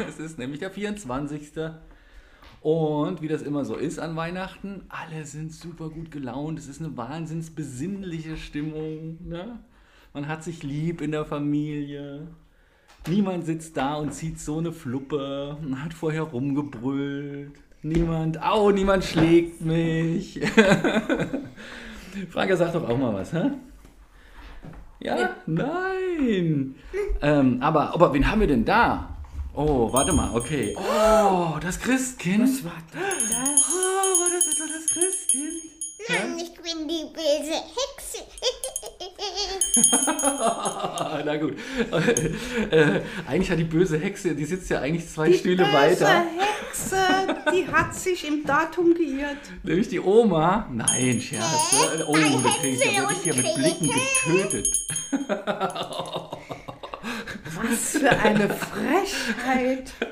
Es ist nämlich der 24. Und wie das immer so ist an Weihnachten, alle sind super gut gelaunt. Es ist eine wahnsinns besinnliche Stimmung. Ne? Man hat sich lieb in der Familie. Niemand sitzt da und zieht so eine Fluppe und hat vorher rumgebrüllt. Niemand, au, niemand schlägt mich. Franka, sag doch auch mal was, hä? Ja? Nein. Ähm, aber, aber wen haben wir denn da? Oh, warte mal, okay. Oh, das Christkind. Was war das? Oh, war das etwa das Christkind? Nein, ich bin die böse Hexe. Na gut. Äh, eigentlich hat die böse Hexe, die sitzt ja eigentlich zwei Die Stühle böse weiter. Hexe, die hat sich im Datum geirrt. Nämlich die Oma. Nein, Scherz. ne? Oh, da krieg ich ja wirklich hier mit Blicken getötet. Was für eine Frechheit.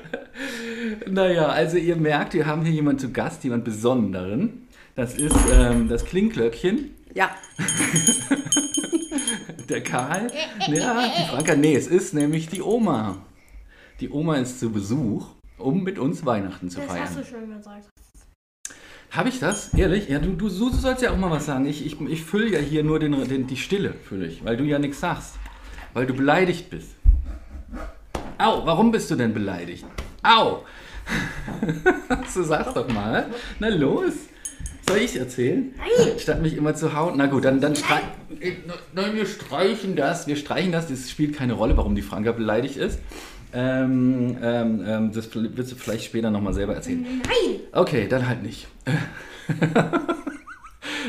Naja, also ihr merkt, wir haben hier jemanden zu Gast, jemand Besonderen. Das ist ähm, das Klingglöckchen, Ja, der Karl. Ja, die Franka. Nee, es ist nämlich die Oma. Die Oma ist zu Besuch, um mit uns Weihnachten zu Das feiern. hast du schon gesagt. Habe ich das? Ehrlich? Ja, du, du, du sollst ja auch mal was sagen. Ich, ich, ich fülle ja hier nur den, den, die Stille, fülle ich, weil du ja nichts sagst. Weil du beleidigt bist. Au, warum bist du denn beleidigt? Au! so sag's doch mal. Na los. Soll ich erzählen? Nein. Statt mich immer zu hauen. Na gut, dann, dann streich, Nein, wir streichen das. Wir streichen das. Das spielt keine Rolle, warum die Franka beleidigt ist. Ähm, ähm, ähm, das wirst du vielleicht später nochmal selber erzählen. Nein! Okay, dann halt nicht.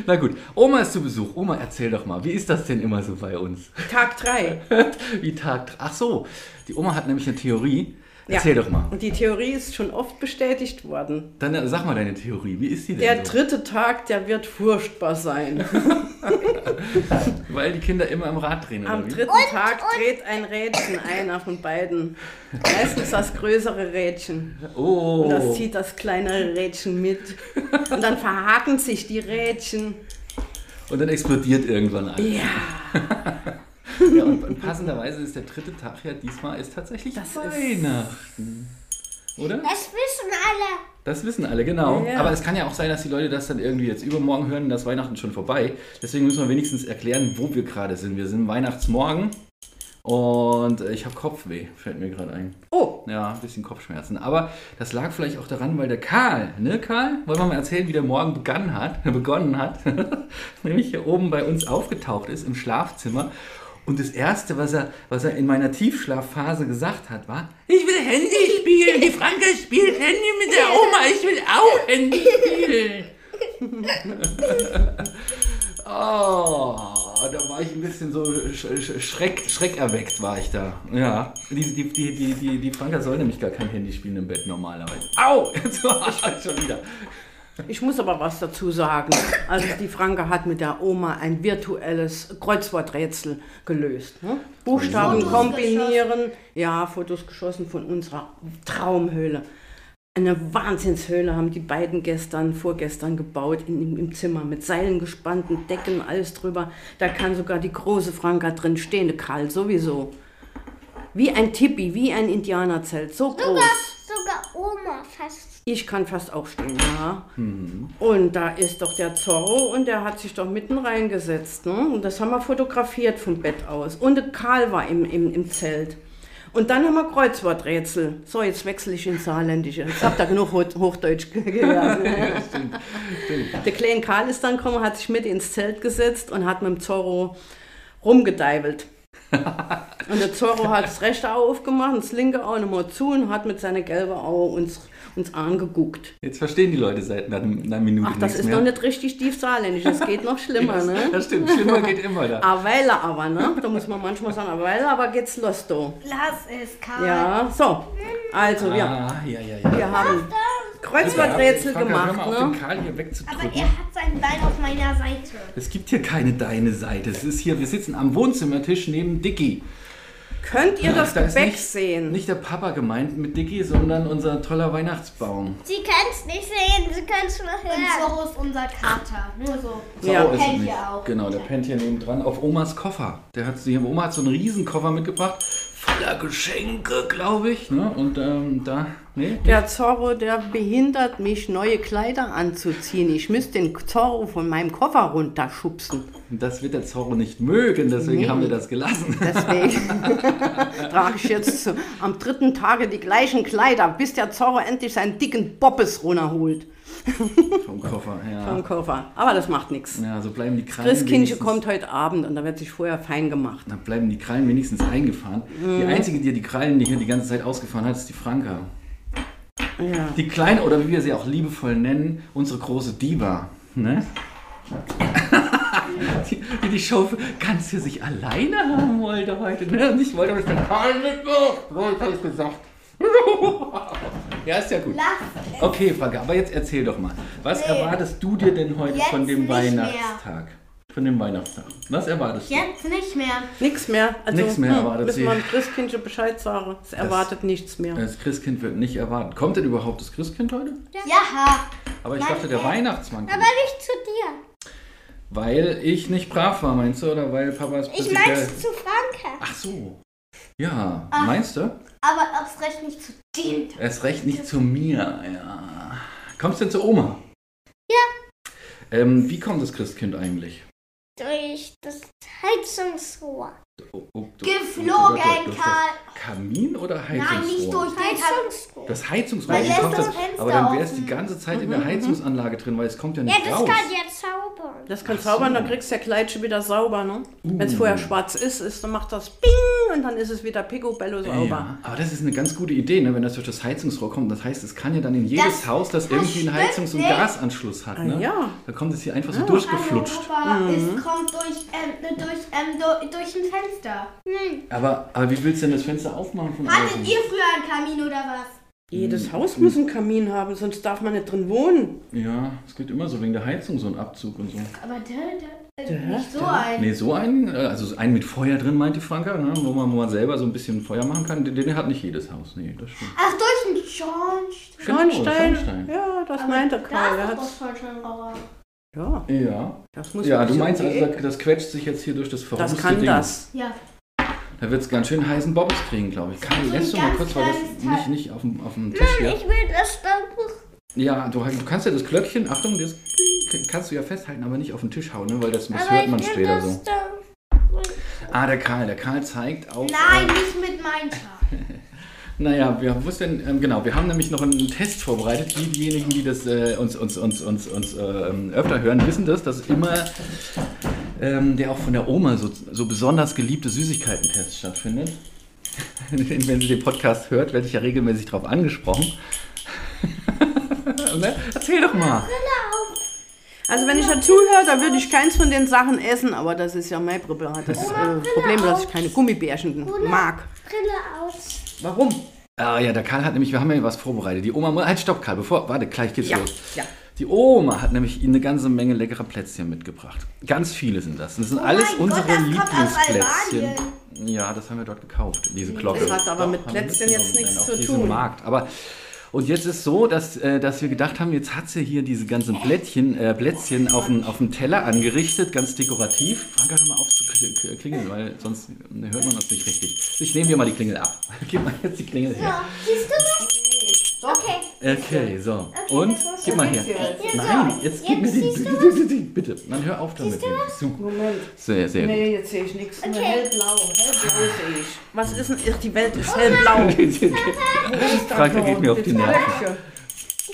Na gut, Oma ist zu Besuch. Oma, erzähl doch mal, wie ist das denn immer so bei uns? Tag 3. Wie Tag. Ach so, die Oma hat nämlich eine Theorie. Ja. Erzähl doch mal. Und die Theorie ist schon oft bestätigt worden. Dann äh, sag mal deine Theorie. Wie ist die Der denn? so? dritte Tag, der wird furchtbar sein. Weil die Kinder immer am Rad drehen, Am dritten Tag dreht ein Rädchen einer von beiden. Meistens das größere Rädchen. Oh. Und das zieht das kleinere Rädchen mit. Und dann verhaken sich die Rädchen. Und dann explodiert irgendwann alles. Ja. Ja, und, und passenderweise ist der dritte Tag ja diesmal ist tatsächlich Das ist- Weihnachten. Oder? Das wissen alle. Das wissen alle, genau. Ja. Aber es kann ja auch sein, dass die Leute das dann irgendwie jetzt übermorgen hören, dass Weihnachten schon vorbei. Deswegen müssen wir wenigstens erklären, wo wir gerade sind. Wir sind Weihnachtsmorgen und ich habe Kopfweh, fällt mir gerade ein. Oh, Ja, ein bisschen Kopfschmerzen. Aber das lag vielleicht auch daran, weil der Karl, ne Karl? Wollen wir mal erzählen, wie der Morgen begonnen hat? begonnen hat. Nämlich hier oben bei uns aufgetaucht ist im Schlafzimmer. Und das Erste, was er, was er in meiner Tiefschlafphase gesagt hat, war, ich will Handy spielen. Die Franka spielt Handy mit der Oma. Ich will auch Handy spielen. oh, da war ich ein bisschen so sch sch schreck, schreckerweckt war ich da. Ja, die, die, die, die, die, die Franka soll nämlich gar kein Handy spielen im Bett normalerweise. Au, jetzt war ich schon wieder. Ich muss aber was dazu sagen. Also die Franke hat mit der Oma ein virtuelles Kreuzworträtsel gelöst. Ne? Buchstaben Fotos kombinieren. Ja, Fotos geschossen von unserer Traumhöhle. Eine Wahnsinnshöhle haben die beiden gestern, vorgestern gebaut, in, im, im Zimmer mit Seilen gespannten Decken, alles drüber. Da kann sogar die große Franka drin stehen, Karl sowieso. Wie ein Tipi, wie ein Indianerzelt, so groß. Sogar Oma fast. Ich kann fast auch stehen, ja. Und da ist doch der Zorro und der hat sich doch mitten reingesetzt. Ne? Und das haben wir fotografiert vom Bett aus. Und der Karl war im, im, im Zelt. Und dann haben wir Kreuzworträtsel. So, jetzt wechsle ich ins Saarländische. Ich habe da genug Ho Hochdeutsch gehört. Der kleine Karl ist dann gekommen, hat sich mit ins Zelt gesetzt und hat mit dem Zorro rumgedeivelt. Und der Zorro hat das rechte Auge aufgemacht, das linke Auge nochmal zu und hat mit seiner gelben Auge uns, uns angeguckt. Jetzt verstehen die Leute seit einer, einer Minute Ach, das ist mehr. noch nicht richtig tief saarländisch, das geht noch schlimmer, ne? Das stimmt, schlimmer geht immer da. A Weile aber, ne? Da muss man manchmal sagen, a Weile aber geht's los, du. Lass es, Karl. Ja, so. Also, wir, Ah, ja, ja, ja. wir haben Kreuzworträtsel Hör gemacht, mal auf, den ne? Karl hier Aber wegzudrücken. er hat sein Bein auf meiner Seite. Es gibt hier keine deine Seite. Es ist hier, wir sitzen am Wohnzimmertisch neben Dicky. Könnt ihr das Da Gebäck nicht, sehen? Nicht der Papa gemeint mit Dicky, sondern unser toller Weihnachtsbaum. Sie können es nicht sehen, Sie können es nur Und hören. Zorro ist unser Kater. Nur so. Ja. Zorro ist Pennt hier auch. Genau, der pennt hier neben dran auf Omas Koffer. Der hat, die Oma hat so einen Riesenkoffer mitgebracht, voller Geschenke, glaube ich. Ne? Und ähm, da, nee, Der Zorro, der behindert mich, neue Kleider anzuziehen. Ich müsste den Zorro von meinem Koffer runterschubsen. das wird der Zorro nicht mögen, deswegen Nee. haben wir das gelassen. Deswegen trage ich jetzt am dritten Tage die gleichen Kleider, bis der Zorro endlich seinen dicken Boppes runterholt Vom Koffer, ja. vom Koffer. Aber das macht nichts. Ja, so bleiben die Krallen. Christkindchen wenigstens- kommt heute Abend und da wird sich vorher fein gemacht. Dann bleiben die Krallen wenigstens eingefahren. Die Mhm. einzige, die die Krallen hier die ganze Zeit ausgefahren hat, ist die Franka. Ja. Die kleine, oder wie wir sie auch liebevoll nennen, unsere große Diva. Ne? die, die die Show ganz für sich alleine haben wollte heute. Ne? Und ich wollte aber den Karl mitmachen. So, ich hab's gesagt. ja, ist ja gut. Okay, Franka, aber jetzt erzähl doch mal. Was Nee. erwartest du dir denn heute Jetzt von dem nicht mehr. Von dem Weihnachtstag. Was erwartest du? Jetzt nicht mehr. Nichts mehr. Also, Nichts mehr erwartet Müssen sie. wir dem Christkindchen Bescheid sagen. Es erwartet nichts mehr. Das Christkind wird nicht erwarten. Kommt denn überhaupt das Christkind heute? Ja. Aber ich Nein, dachte, der äh, Weihnachtsmann kommt. Aber nicht zu dir. Weil ich nicht brav war, meinst du? Oder weil Papas Ich prinzipiell- mein's zu Franke. Ach so. Ja, Ah. meinst du? Aber erst recht nicht zu dem. Erst recht nicht zu mir, ja. Kommst du denn zu Oma? Ja. Ähm, wie kommt das Christkind eigentlich? Heizungsrohr. Oh, oh, Geflogen, durch Karl. Kamin oder Heizungsrohr? Nein, nicht durch den. Heizungsrohr. Das Heizungsrohr, Weil kommt das Aber dann wär's offen. die ganze Zeit in Mhm, der Heizungsanlage drin, weil es kommt ja Ja, nicht das raus. kann ja zaubern. Das kann Ach so. zaubern, dann kriegst du ja Kleid schon wieder sauber, ne? Wenn es Uh. vorher schwarz ist, ist, dann macht das Bing und dann ist es wieder picobello sauber. Ja, aber das ist eine ganz gute Idee, ne, wenn das durch das Heizungsrohr kommt. Das heißt, es kann ja dann in jedes Das- Haus, das irgendwie einen Heizungs- und. Gasanschluss hat. Ne? Ah, ja. Da kommt es hier einfach so Ja. durchgeflutscht. Aber es kommt durch, ähm, durch, ähm, durch, durch ein Fenster. Nein. Aber, aber wie willst du denn das Fenster aufmachen von Hattet außen? ihr früher einen Kamin oder was? Jedes Haus muss einen Kamin haben, sonst darf man nicht drin wohnen. Ja, es geht immer so wegen der Heizung, so ein Abzug und so. Aber der, der, Der, nicht so der. ein. Nee, so einen, äh, also einen mit Feuer drin, meinte Franka, ne, wo, man, wo man selber so ein bisschen Feuer machen kann, den, den hat nicht jedes Haus. Nee, das stimmt. Ach, durch einen Schornstein. Genau, Schornstein. Schornstein. Ja, das Aber meinte Karl. Er ist ja, Ja, das muss ja ein du bisschen meinst also, das, das quetscht sich jetzt hier durch das verrußte Das kann Ding. das. Ja. Da wird es ganz schön heißen Bobbes kriegen, glaube ich. Ein lässt du mal kurz, weil das nicht, nicht auf dem, auf dem Tisch Nein, hier. ich will das Staubbuch. Ja, du, du kannst ja das Glöckchen, Achtung, das kannst du ja festhalten, aber nicht auf den Tisch hauen, ne? weil das, das hört ich man will später das so. Ah, der Karl, der Karl zeigt auf. Nein, Äh, nicht mit meinem naja, wir, denn, ähm, genau, wir haben nämlich noch einen Test vorbereitet. Die, diejenigen, die das äh, uns, uns, uns, uns, uns ähm, öfter hören, wissen das, dass immer ähm, der auch von der Oma so, so besonders geliebte Süßigkeiten-Test stattfindet. Wenn sie den Podcast hört, werde ich ja regelmäßig darauf angesprochen. ne? Erzähl doch mal. Also wenn ich dazuhöre, dann würde ich keins von den Sachen essen, aber das ist ja mein Problem. Das äh, Problem, dass ich keine Gummibärchen mag. Brille aus. Warum? Ah ja, der Karl hat nämlich, wir haben ja was vorbereitet. Die Oma, halt stopp Karl, bevor, warte, gleich geht's Ja, los. ja. Die Oma hat nämlich eine ganze Menge leckere Plätzchen mitgebracht. Ganz viele sind das. Und das sind alles Oh Gott, unsere aus Lieblingsplätzchen. Ja, das haben wir dort gekauft, diese Glocke. Das hat aber mit haben wir Plätzchen jetzt nichts zu tun. Markt. Aber und jetzt ist so, dass, äh, dass wir gedacht haben, jetzt hat sie hier diese ganzen Plättchen, äh, Plätzchen auf dem auf Teller angerichtet, ganz dekorativ. Franka, hör mal auf zu kl- klingeln, weil sonst äh, hört man uns nicht richtig. Ich nehme dir mal die Klingel ab. Gib mal jetzt die Klingel her. Siehst du das? Okay. Okay, so. Und gib mal her. Nein, jetzt gib mir Jetzt die. Bitte, dann hör auf damit. So. Moment. Sehr, sehr gut. Nee, jetzt sehe ich nichts. Okay. hellblau. Hellblau sehe ich. Was ist denn? Ach, die Welt ist hellblau. Franka geht mir auf die Nerven.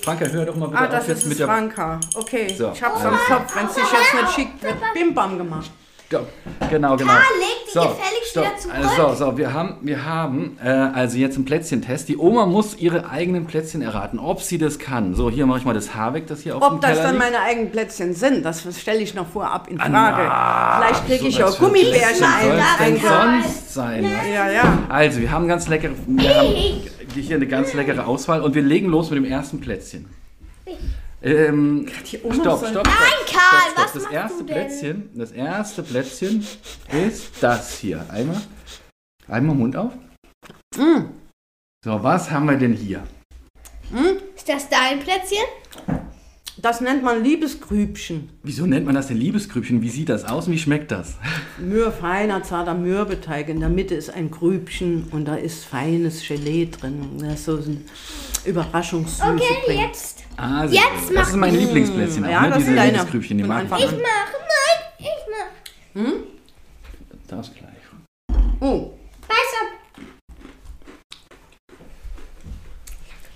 Franka, hör doch mal bitte Ah, auf das jetzt ist mit der. Franka. Okay, So. ich hab's am Kopf. Wenn es sich jetzt nicht schickt, wird Bimbam gemacht. Stopp. Genau, genau. die so, gefälligst stopp. wieder zurück. Also, so, wir haben, wir haben äh, also jetzt einen Plätzchentest. Die Oma muss ihre eigenen Plätzchen erraten, ob sie das kann. So, hier mache ich mal das Haar weg, das hier auf dem Ob das Teller dann liegt. meine eigenen Plätzchen sind, das stelle ich noch vorab in Ah, Frage. na, Vielleicht kriege ich so auch Gummibärchen Was soll es denn ein. sonst sein? Ja, ja. Also, wir haben ganz leckere, wir haben hier eine ganz leckere Auswahl und wir legen los mit dem ersten Plätzchen. Ähm, stopp, stopp, stopp. Nein, Karl, stopp, stopp. was Das erste? Plätzchen, das erste Plätzchen ist das hier. Einmal, einmal Mund auf. Mm. So, was haben wir denn hier? Ist das dein Plätzchen? Das nennt man Liebesgrübchen. Wieso nennt man das denn Liebesgrübchen? Wie sieht das aus und wie schmeckt das? Mühr, feiner, zarter Mürbeteig. In der Mitte ist ein Grübchen und da ist feines Gelee drin. Das ist so ein Überraschungssüße Okay, drin. jetzt. Ah, Jetzt. Das ist mein Lieblingsplätzchen auch, Ja, ne? das Diese. Liebesgrübchen, die mag ich. Ich mach. Nein, ich mach. Das gleich. Oh, Beiß ab.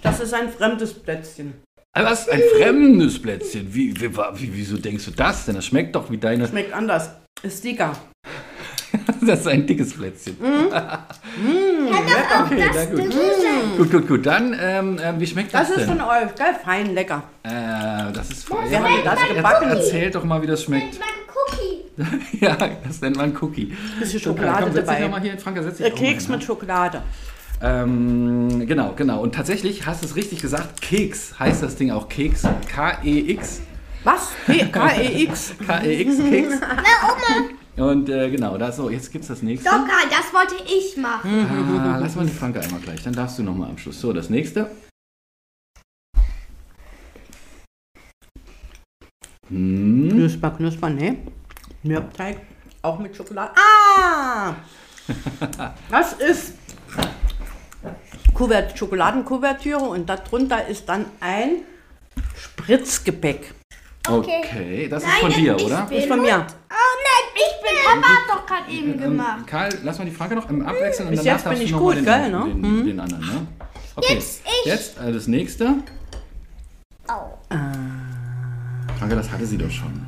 das ist ein fremdes Plätzchen. Was? Ein fremdes Plätzchen? Wie, wie, wie, wieso denkst du das denn? Das schmeckt doch wie deine. Schmeckt anders. Ist dicker. Das ist ein dickes Plätzchen. Mhm. okay, na gut. Gut, gut, gut. Dann, ähm, ähm, wie schmeckt das, Das ist denn? von euch. Geil, fein, lecker. Äh, das ist voll. Wer hat denn das gebacken? Erzählt doch mal, wie das schmeckt. Ja, das nennt man Cookie. Bisschen Schokolade komm, setz dich dabei. noch mal hier, Franka, setz dich Der mal Keks mit Schokolade. Ähm, genau, genau. Und tatsächlich hast du es richtig gesagt. Keks heißt das Ding auch Keks. K-E-X. Was? K-E-X. K-E-X, Keks. Und äh, genau, da so, jetzt gibt's das nächste. Doch, Karl, das wollte ich machen. Ah, lass mal die Franke einmal gleich, dann darfst du nochmal am Schluss. So, das nächste. Hm. Knusper, knusper, ne? Mürbeteig. Auch mit Schokolade. Ah! Das ist Kuvert, Schokoladenkuvertüre und darunter ist dann ein Spritzgebäck. Okay, das ist Nein, von dir, ich oder? bin- Ist von mir. Oh nein, ich bin. Papa hat doch gerade eben gemacht. Ähm, Karl, lass mal die Frage noch im Abwechseln und Bis danach jetzt darfst bin du ich noch mal gut, den, gell, ne? den, den anderen, ne? Okay. Jetzt ich. Jetzt äh, das nächste. Oh. Franke, das hatte sie doch schon.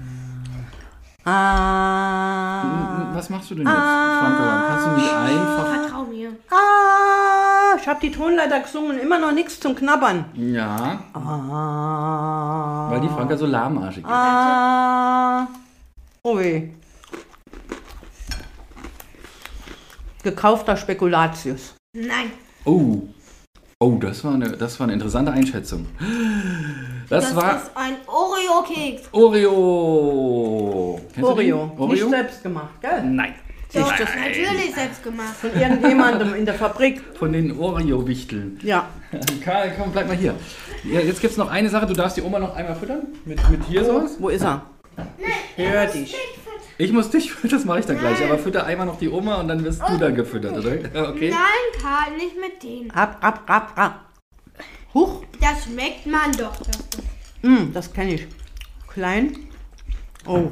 Ah. Was machst du denn jetzt, Franke? Kannst du nicht einfach... Vertrau mir. Ah. Ich habe die Tonleiter gesungen und immer noch nichts zum Knabbern. Ja, Ah. weil die Franke so lahmarschig ist. Ah. Oh weh. Gekaufter Spekulatius. Nein. Oh. Oh, das war, eine, das war eine interessante Einschätzung. Das, Das war ist ein Oreo-Keks. Oreo. Kennst du Oreo. den? Nicht Oreo? selbst gemacht, gell? Nein. Doch, das natürlich selbst gemacht. Von irgendjemandem in der Fabrik. Von den Oreo-Wichteln. Ja. Karl, komm, bleib mal hier. Ja, jetzt gibt es noch eine Sache. Du darfst die Oma noch einmal füttern. Mit, mit hier sowas. Wo ist er? Ich hör dich. Ich muss dich füttern, das mache ich dann gleich. Aber fütter einmal noch die Oma und dann wirst du dann gefüttert, oder? Okay. Nein, Karl, nicht mit denen. Ab, ab, ab, ab. Huch. Das schmeckt man doch. Das Mm, das kenne ich. Klein. Oh.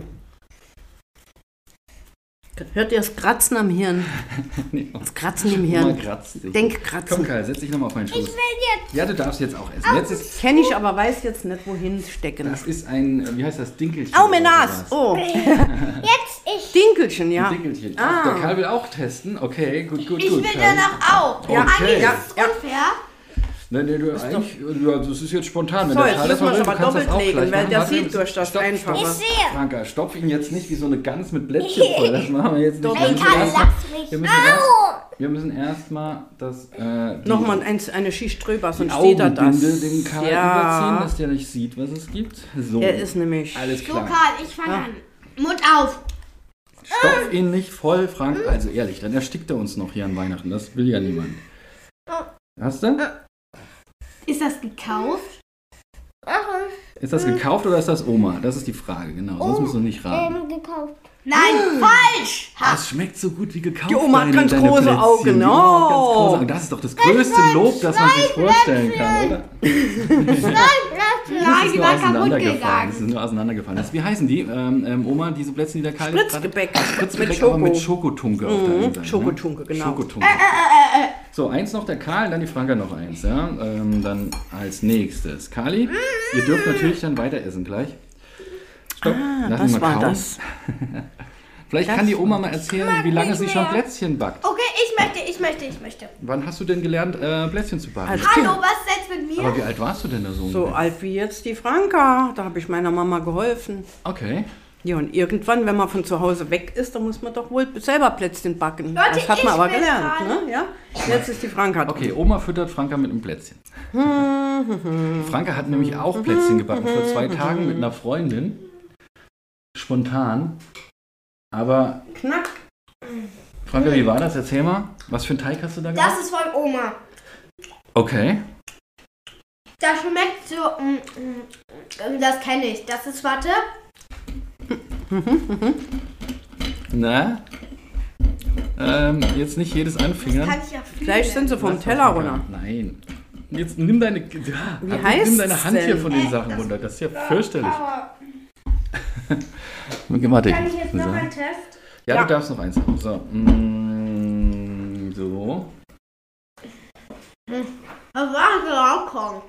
Hört ihr das Kratzen am Hirn? Nee, Das Kratzen im Hirn. kratzt dich. Komm. Karl, setz dich nochmal auf meinen Schoß. will jetzt. Ja, du darfst jetzt auch essen. Jetzt ist, Kenne ich, aber weiß jetzt nicht, wohin stecken. das ist ein, äh, wie heißt das, Dinkelchen? Au, mein oder Nas. sowas. Oh, Jetzt ich. Dinkelchen, ja. Dinkelchen. Ah. Ach, der Karl will auch testen. Okay, gut, gut, Ich gut. will Karl. danach auch. Ja, Eigentlich ja, ist es ja. Nein, nee, du, eigentlich, ja, das ist jetzt spontan. Wenn So, jetzt müssen wir mal es aber doppelt legen, weil der sieht durch das stopp, Einfache. stopp. Ich sehe. Franka, stopf ihn jetzt nicht wie so eine Gans mit Blättchen voll. Das machen wir jetzt nicht. Wir müssen Karl, erst- lass mich. wir müssen erst-! Wir müssen erstmal das. Äh, Nochmal eins, eine Schicht drüber, die sonst steht er das. Dem Karl überziehen, Ja, dass der nicht sieht, was es gibt. So. er ist nämlich... Alles So, klar. Karl, ich fange Ja. an. Mund auf. Stopf ihn nicht voll, Frank. Also ehrlich, dann erstickt er uns noch hier an Weihnachten. Das will ja niemand. Hast du? Ist das gekauft? Ist das gekauft oder ist das Oma? Das ist die Frage, genau. Sonst musst du nicht raten. Ähm, gekauft. Nein, falsch. Ha. Das schmeckt so gut wie gekauft. Die Oma hat deine- ganz deine große Plätzchen. Augen, Die Oma hat ganz oh. große Augen. Das ist doch das größte Lob, das man sich vorstellen kann, oder? Nein, Ist die kaputt auseinandergefallen. Das gegangen. ist nur auseinandergefallen. Das, wie heißen die, ähm, ähm, Oma, diese Plätzchen, die der Karl jetzt gerade- Spritzgebäck. Spritzgebäck, Mit aber Schoko. mit Schokotunke auf der einen Seite. ne? Schokotunke, genau. Schokotunke. So, eins noch der Karl, dann die Franka noch eins. Ja? Ähm, dann als nächstes. Kali, ihr dürft natürlich dann weiter essen gleich. Stopp, lass ihn Das mal war kauen. das. Vielleicht kann die Oma mal erzählen, wie lange sie schon mehr. Plätzchen backt. Okay, ich möchte, ich möchte, ich möchte. Wann hast du denn gelernt, äh, Plätzchen zu backen? Als Hallo, was ist jetzt mit mir? Aber wie alt warst du denn da so? So ungefähr? alt wie jetzt die Franka. Da habe ich meiner Mama geholfen. Okay. Ja, und irgendwann, wenn man von zu Hause weg ist, dann muss man doch wohl selber Plätzchen backen. Leute, das hat man aber gelernt, dran. ne? Ja? Jetzt ist die Franka dran. Okay, Oma füttert Franka mit einem Plätzchen. Franka hat nämlich auch Plätzchen gebacken vor zwei Tagen mit einer Freundin. Spontan. Aber, Knack. Franka, wie war das? Erzähl mal. Was für einen Teig hast du da gemacht? Das ist von Oma. Okay. Das schmeckt so. Mm, mm, Ähm, Das kenne ich. Das ist, warte. Na? Ähm, jetzt nicht jedes Anfingern. Kann ich. Gleich sind sie vom Lass Teller das runter. Nein. Jetzt nimm deine, ja, Wie heißt's nimm deine Hand hier denn? von den Sachen runter. Das ist ja fürchterlich. Aber Warte. kann ich jetzt noch so. einen Test? Ja, Ja. du darfst noch eins haben. So. Mm, so. Das war Glaukom.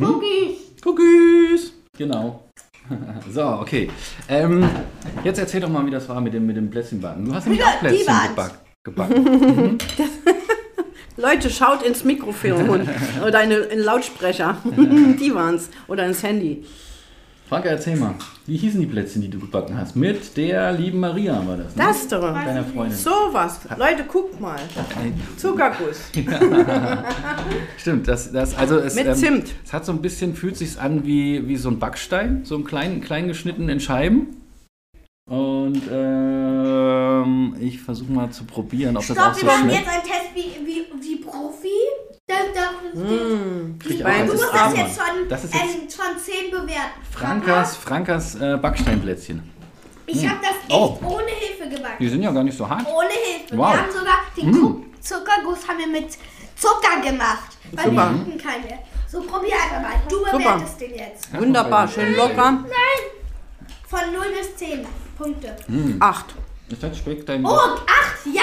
Cookies. Cookies. Genau. so, okay. Ähm, jetzt erzähl doch mal, wie das war mit dem, mit dem Plätzchenbacken. Du hast nämlich auch Plätzchen Wand. geback, gebacken. Leute, schaut ins Mikrofon oder in in den Lautsprecher. die waren's. Oder ins Handy. Franka, erzähl mal. Wie hießen die Plätzchen, die du gebacken hast? Mit der lieben Maria war das. Ne? Das doch. Deiner Freundin. Sowas. Leute, guckt mal. Zuckerguss. Stimmt, das, das, also es, Mit ähm, Zimt. es hat so ein bisschen, fühlt sich an wie, wie so ein Backstein, so ein klein, klein geschnitten in Scheiben. Und ähm, ich versuche mal zu probieren, ob das auch Stopp, so wir machen schmeckt. jetzt einen Test wie, wie, wie Profi. Mm. Krieg ich. Du ist musst das jetzt von, Das ist jetzt- ähm, von 10 bewerten. Frankas, Frankas äh, Backsteinplätzchen. Ich habe das echt Oh. ohne Hilfe Die gebacken. sind ja gar nicht so hart. Ohne Hilfe. Wow. Wir haben sogar den Ku- Zuckerguss haben wir mit Zucker gemacht. Weil Super. wir hatten keine. So, probier einfach mal. Du bewertest den jetzt. Wunderbar. Schön locker. Von 0 bis 10 Punkte. Acht. Das schmeckt dein. Oh, 8, ja.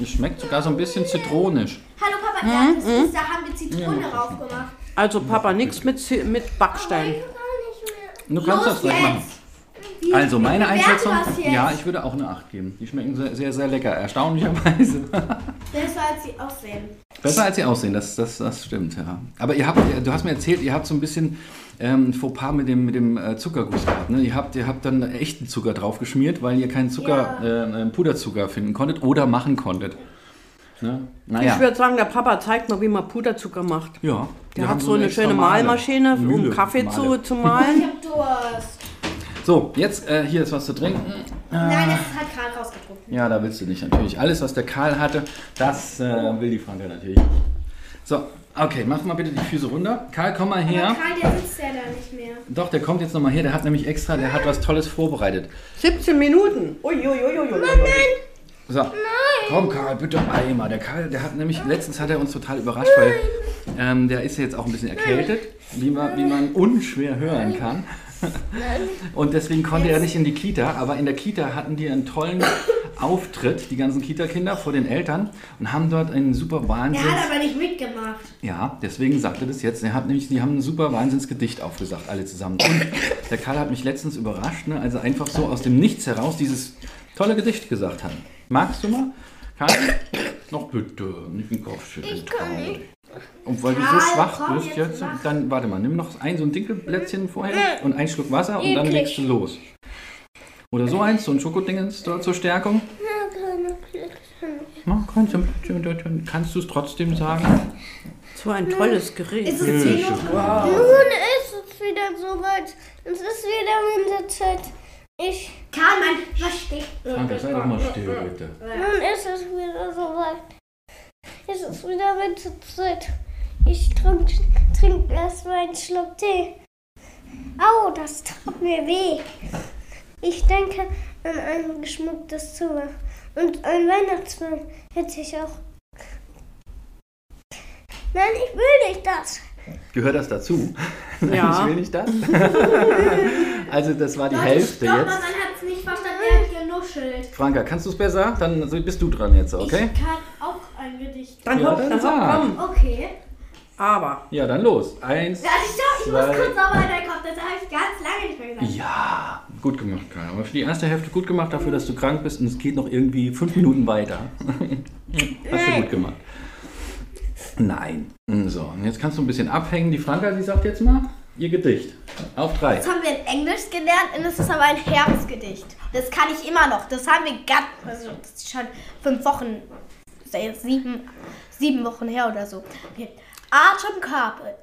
Es schmeckt sogar so ein bisschen zitronisch. Ja, das ist, da haben wir Zitrone drauf gemacht. Also Papa, nichts mit, Zi- mit Backstein. Du kannst das Los gleich machen. jetzt. Also meine bewerten Einschätzung, jetzt? ja, ich würde auch eine 8 geben. Die schmecken sehr, sehr, sehr lecker, erstaunlicherweise. Besser als sie aussehen. Besser als sie aussehen, das, das, das stimmt, ja. Aber ihr habt, du hast mir erzählt, ihr habt so ein bisschen ähm, Fauxpas mit dem, mit dem äh, Zuckerguss gehabt. Ne? Ihr, habt, ihr habt dann echten Zucker drauf geschmiert, weil ihr keinen Zucker, äh, äh, Puderzucker finden konntet oder machen konntet. Ne? Ich Naja, würde sagen, der Papa zeigt mal, wie man Puderzucker macht. ja. Der hat so eine schöne. Mahlmaschine, um Mühle, Kaffee zu, zu Ich mahlen. hab Durst. So, jetzt äh, hier ist was zu trinken. Nein, das ist halt gerade rausgetrunken. Ja, da willst du nicht natürlich. Alles, was der Karl hatte, das äh, will die Franka natürlich nicht. So, okay, mach mal bitte die Füße runter. Karl, komm mal her. Aber Karl, der sitzt ja da nicht mehr. Doch, der kommt jetzt nochmal her. Der hat nämlich extra, der hat was Tolles vorbereitet. 17 Minuten. Uiuiuiui. So, komm Karl, bitte einmal. Der Karl, der hat nämlich, letztens hat er uns total überrascht, weil ähm, der ist ja jetzt auch ein bisschen erkältet, wie man, wie man unschwer hören kann. Und deswegen konnte er nicht in die Kita, aber in der Kita hatten die einen tollen Auftritt, die ganzen Kita-Kinder vor den Eltern und haben dort einen super Er Wahnsinns... hat aber nicht mitgemacht. Ja, deswegen sagt er das jetzt. Er hat nämlich, die haben ein super Wahnsinnsgedicht aufgesagt, alle zusammen. Und der Karl hat mich letztens überrascht, ne, als er einfach so aus dem Nichts heraus dieses tolle Gedicht gesagt hat. Magst du mal? Karl? Noch bitte, nicht den Kopf schütteln. Ich kann nicht. Und weil du so Karl, schwach komm, bist jetzt jetzt, dann warte mal, nimm noch ein so ein Dinkelplätzchen vorher und einen Schluck Wasser und dann legst du los. Oder so eins, so ein Schokodingens zur zur Stärkung. Na, kannst du kannst du es trotzdem sagen? So ein tolles Gerät. Ist es 10 Uhr? Nun ist es wieder soweit. Es ist wieder Winterzeit. Ich. Karl, mein, steht? Franka, sei doch mal still, bitte. Nun ist es wieder soweit. Es ist wieder Winterzeit. Ich trink, trink erst mal einen Schluck Tee. Au, das tut mir weh. Ich denke an ein geschmücktes Zimmer. Und ein Weihnachtsmann hätte ich auch. Nein, ich will nicht das. Gehört das dazu? Ja. Ich will nicht das. also das war die Leute, Hälfte stopp, jetzt. man hat es nicht verstanden, er hat genuschelt. Franka, kannst du es besser? Dann bist du dran jetzt, okay? Ich kann auch ein Gedicht. Dann Ja, hopp, dann hopp, komm. Okay. Aber. Ja, dann los. Eins. Ja, ich, doch, ich muss Zwei. kurz sauber in den Kopf, das habe ich ganz lange nicht mehr gesagt. Ja, gut gemacht, Karl. Aber für die erste Hälfte gut gemacht, dafür, dass du krank bist und es geht noch irgendwie fünf Minuten weiter. Hast du gut gemacht. Nein. So, und jetzt kannst du ein bisschen abhängen. Die Franka, sie sagt jetzt mal ihr Gedicht. Auf drei. Das haben wir in Englisch gelernt und es ist aber ein Herbstgedicht. Das kann ich immer noch. Das haben wir ganz, also das ist schon fünf Wochen, sieben, sieben Wochen her oder so. Okay. Autumn Carpet.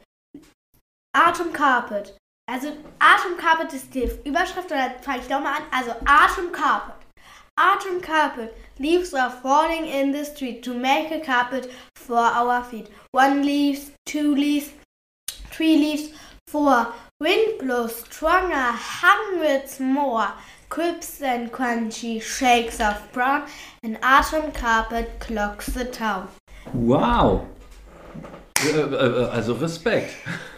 Autumn Carpet. Also Autumn Carpet ist die Überschrift, oder fange ich doch mal an. Also Autumn Carpet. Autumn carpet. Leaves are falling in the street to make a carpet for our feet. One leaf, two leaves, three leaves, four, Wind blows stronger, hundreds more. Crisps and crunchy shakes of brown. An autumn carpet clocks the town. Wow. Äh, äh, Also Respekt.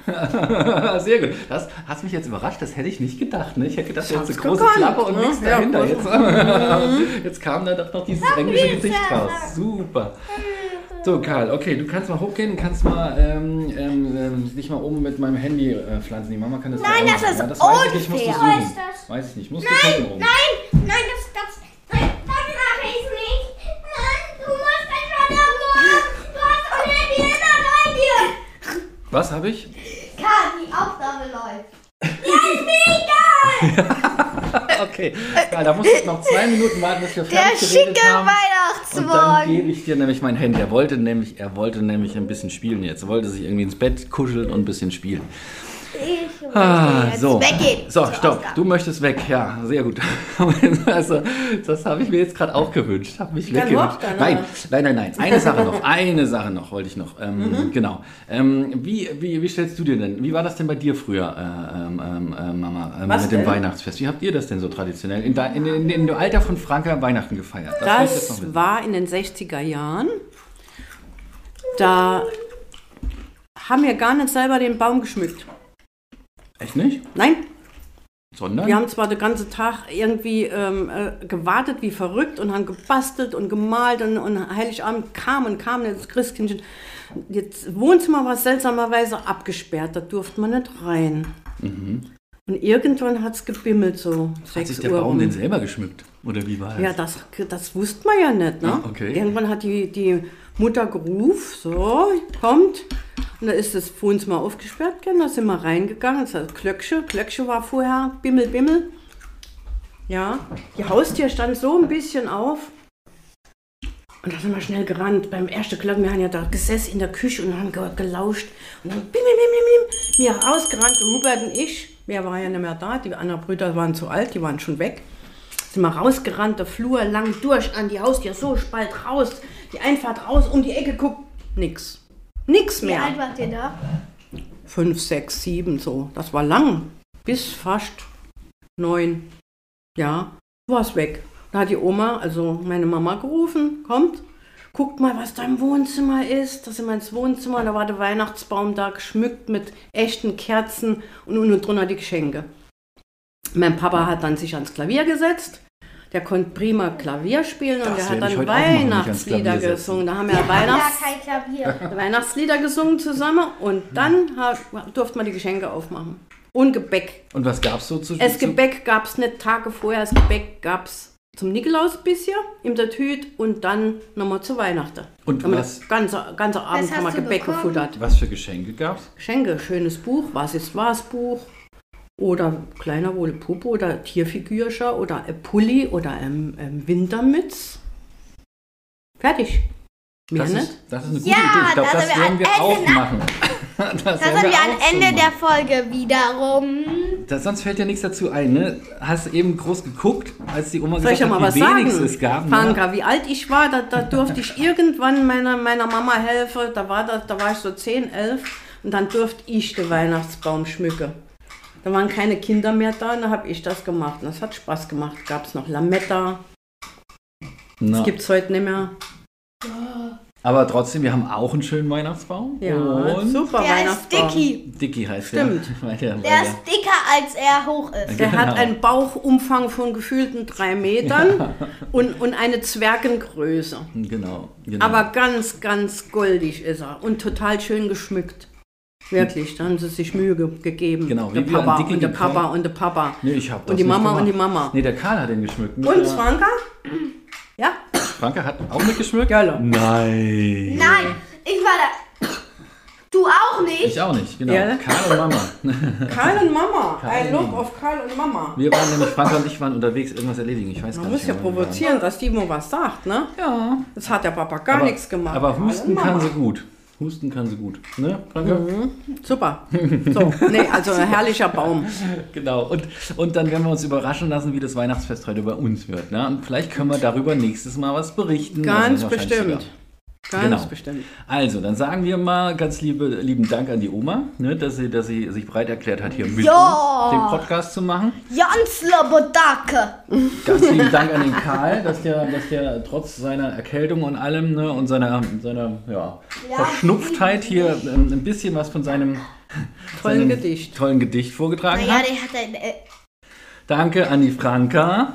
Sehr gut. Das hast mich jetzt überrascht, das hätte ich nicht gedacht. Ne? Ich hätte gedacht, jetzt eine große gekonnt, Klappe und ne? nichts Ja, dahinter. Jetzt, jetzt kam da doch noch dieses englische Gesicht raus. Super. So, Karl, okay, du kannst mal hochgehen, kannst mal ähm, ähm, ähm, dich mal oben mit meinem Handy äh, pflanzen. Die Mama kann das Nein, das ist ja, das weiß ich nicht, musst du suchen. Weiß ich nicht, musst du gucken oben. Nein, nein, das, das, nein, das mache ich nicht. Nein, du musst einfach da hoch. Du hast doch Handy immer bei dir. Was habe ich? Karl, die Aufnahme läuft. Okay, ja, da musst du jetzt noch zwei Minuten warten, bis wir Der fertig geredet schicke haben. Und dann Weihnachtsmorgen. gebe ich dir nämlich mein Handy. Er wollte nämlich, er wollte nämlich ein bisschen spielen jetzt. Er wollte sich irgendwie ins Bett kuscheln und ein bisschen spielen. Ah, so. So, stopp. Du möchtest weg. Ja, sehr gut. Also, das habe ich mir jetzt gerade auch gewünscht. Habe mich weggewünscht. Nein, nein, nein, nein. Eine Sache noch. Eine Sache noch wollte ich noch. Ähm, Mhm. Genau. Ähm, wie, wie, wie stellst du dir denn? Wie war das denn bei dir früher, äh, ähm, ähm, äh, Mama, Was mit dem? Weihnachtsfest? Wie habt ihr das denn so traditionell in, in, in, in dem Alter von Franka Weihnachten gefeiert? Das wissen. war in den 60er Jahren. Da haben wir gar nicht selber den Baum geschmückt. Echt nicht? Nein, Sondern? wir haben zwar den ganzen Tag irgendwie ähm, äh, gewartet wie verrückt und haben gebastelt und gemalt und, und Heiligabend kam und kam das Christkindchen. Das Wohnzimmer war seltsamerweise abgesperrt, da durfte man nicht rein. Und irgendwann hat es gebimmelt, so Hat 6 sich der Uhr. Baum rum. denn selber geschmückt? Oder wie war das? Ja, das, das wusste man ja nicht. Ne? Ah, okay. Irgendwann hat die, die Mutter gerufen, so, kommt. Und da ist das Wohnzimmer aufgesperrt, gell, da sind wir reingegangen. Das heißt, Klöcksche, Klöcksche war vorher, Bimmel, Bimmel. Ja, die Haustür stand so ein bisschen auf. Und da sind wir schnell gerannt. Beim ersten Glocken, wir haben ja da gesessen in der Küche und haben ge- gelauscht. Und dann bim, bim, bim, bim, bim. Wir rausgerannt, Hubert und ich. Wir waren ja nicht mehr da, die anderen Brüder waren zu alt, die waren schon weg. Sind wir rausgerannt, der Flur lang durch an die Haustür, so spalt raus, die Einfahrt raus, um die Ecke guckt. Nix. Nix Wie mehr. alt wart ihr da? Fünf, sechs, sieben, so. Das war lang. Bis fast neun. Ja, war es weg. Da hat die Oma, also meine Mama, gerufen, kommt, guckt mal, was da im Wohnzimmer ist. Da sind wir ins Wohnzimmer, da war der Weihnachtsbaum da geschmückt mit echten Kerzen und unten drunter die Geschenke. Mein Papa hat dann sich ans Klavier gesetzt. Der konnte prima Klavier spielen und Das der hat dann Weihnachtslieder gesungen. Da haben wir Ja, Weihnachts kein Klavier. Weihnachtslieder gesungen zusammen und dann ha- durfte man die Geschenke aufmachen. Und Gebäck. Und was gab's so zu Das Gebäck gab es nicht Tage vorher, das Gebäck gab es zum Nikolaus bisher in der Tüte und dann nochmal zu Weihnachten. Und Haben wir was- das ganze, ganze Abend haben wir Gebäck bekommen? gefuttert. Was für Geschenke gab's? Geschenke, schönes Buch, was ist was Buch oder kleiner wohl Puppe oder Tierfigürchen oder ein Pulli oder ein, ein Wintermütz. Fertig. Mehr Das nicht? ist, das ist eine gute Ja, Idee. Ich glaube, da das sind wir werden wir auch machen. Das Da werden sind wir am so Ende machen. der Folge wiederum. Das, sonst fällt dir nichts dazu ein, ne? Hast eben groß geguckt, als die Oma Soll gesagt ja hat, wie wenig es gab. Ne? Franka, wie alt ich war, da, da durfte ich irgendwann meiner, meiner Mama helfen. Da war, das, da war ich so 10, 11 und dann durfte ich den Weihnachtsbaum schmücken. Da waren keine Kinder mehr da und da habe ich das gemacht. Und das hat Spaß gemacht. Gab es noch Lametta, Na, das gibt es heute nicht mehr. aber trotzdem, wir haben auch einen schönen Weihnachtsbaum. Ja, Und super Der ist Weihnachtsbaum. Dicky. Dicky heißt Stimmt. der. Weil der, Der ist dicker, als er hoch ist. Der hat Genau. einen Bauchumfang von gefühlten drei Metern und, und eine Zwergengröße. Genau, genau. Aber ganz, ganz goldig ist er und total schön geschmückt. Wirklich, da haben sie sich Mühe ge gegeben. Genau, der Papa und der Papa und der Papa. nee, ich hab das und die Mama gemacht. und die Mama. Nee, der Karl hat den geschmückt. Mit Und Franka? Ja? Franka hat auch mitgeschmückt? Geil. Nein. Nein, ich war da. Du auch nicht? Ich auch nicht, genau. Ja. Karl und Mama. Karl und Mama. Karl Ein Mama. auf Karl und Mama. Wir waren nämlich, Franka und ich waren unterwegs, irgendwas erledigen. Ich weiß Man gar muss nicht ja wo wir waren. provozieren, dass die mal was sagt, ne? Ja. Jetzt hat der Papa gar aber, nichts gemacht. Aber husten kann sie gut. Husten kann sie gut. Ne, Franka? Super. So, nee, also ein herrlicher Baum. Genau. Und, und dann werden wir uns überraschen lassen, wie das Weihnachtsfest heute bei uns wird. Ne? Und vielleicht können wir darüber nächstes Mal was berichten. Ganz bestimmt. Ganz Genau. bestimmt. Also, dann sagen wir mal ganz liebe, lieben Dank an die Oma, ne, dass, sie, dass sie sich bereit erklärt hat, hier mit Ja. uns den Podcast zu machen. Jans Lobodake. Ganz lieben Dank an den Karl, dass der, dass der trotz seiner Erkältung und allem ne, und seiner, seiner ja, Verschnupftheit hier ähm, ein bisschen was von seinem Tollen seinem Gedicht. tollen Gedicht vorgetragen Naja, hat. der hat ein. Äh, Danke an die Franka.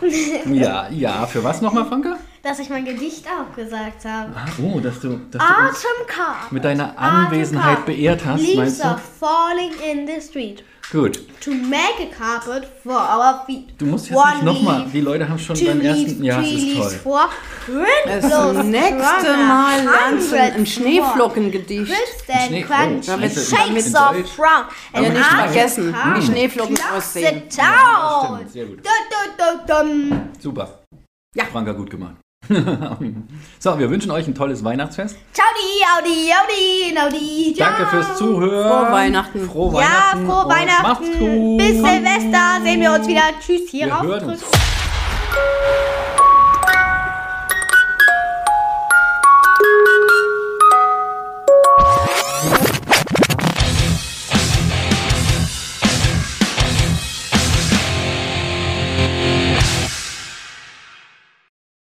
Ja, ja, für was nochmal, Franka? Dass ich mein Gedicht auch gesagt habe. Ah, Oh, dass du, dass du uns Atemkart. mit deiner Anwesenheit beehrt hast, Leaves meinst are du? falling in the street. Gut. To make a carpet for our feet. Du musst jetzt One nicht nochmal, die Leute haben schon beim leaves, ersten, ja, es three ist toll. four. Das nächste Mal lernst du ein Schneeflockengedicht. more. Crisp Schnee- and crunch, oh, damit- shapes in of Deutsch. brown. Aber And nicht Nicht vergessen, wie Schneeflocken aussehen. Ja, sehr gut. Super. Ja. Franka, gut gemacht. so, wir wünschen euch ein tolles Weihnachtsfest. Ciao, die, Audi, Audi, Audi, ciao. Danke fürs Zuhören. Frohe Weihnachten. Frohe Ja, Weihnachten. frohe und Weihnachten. Macht's gut. Bis Silvester sehen wir uns wieder. Tschüss, hier Wir rauf. hören uns.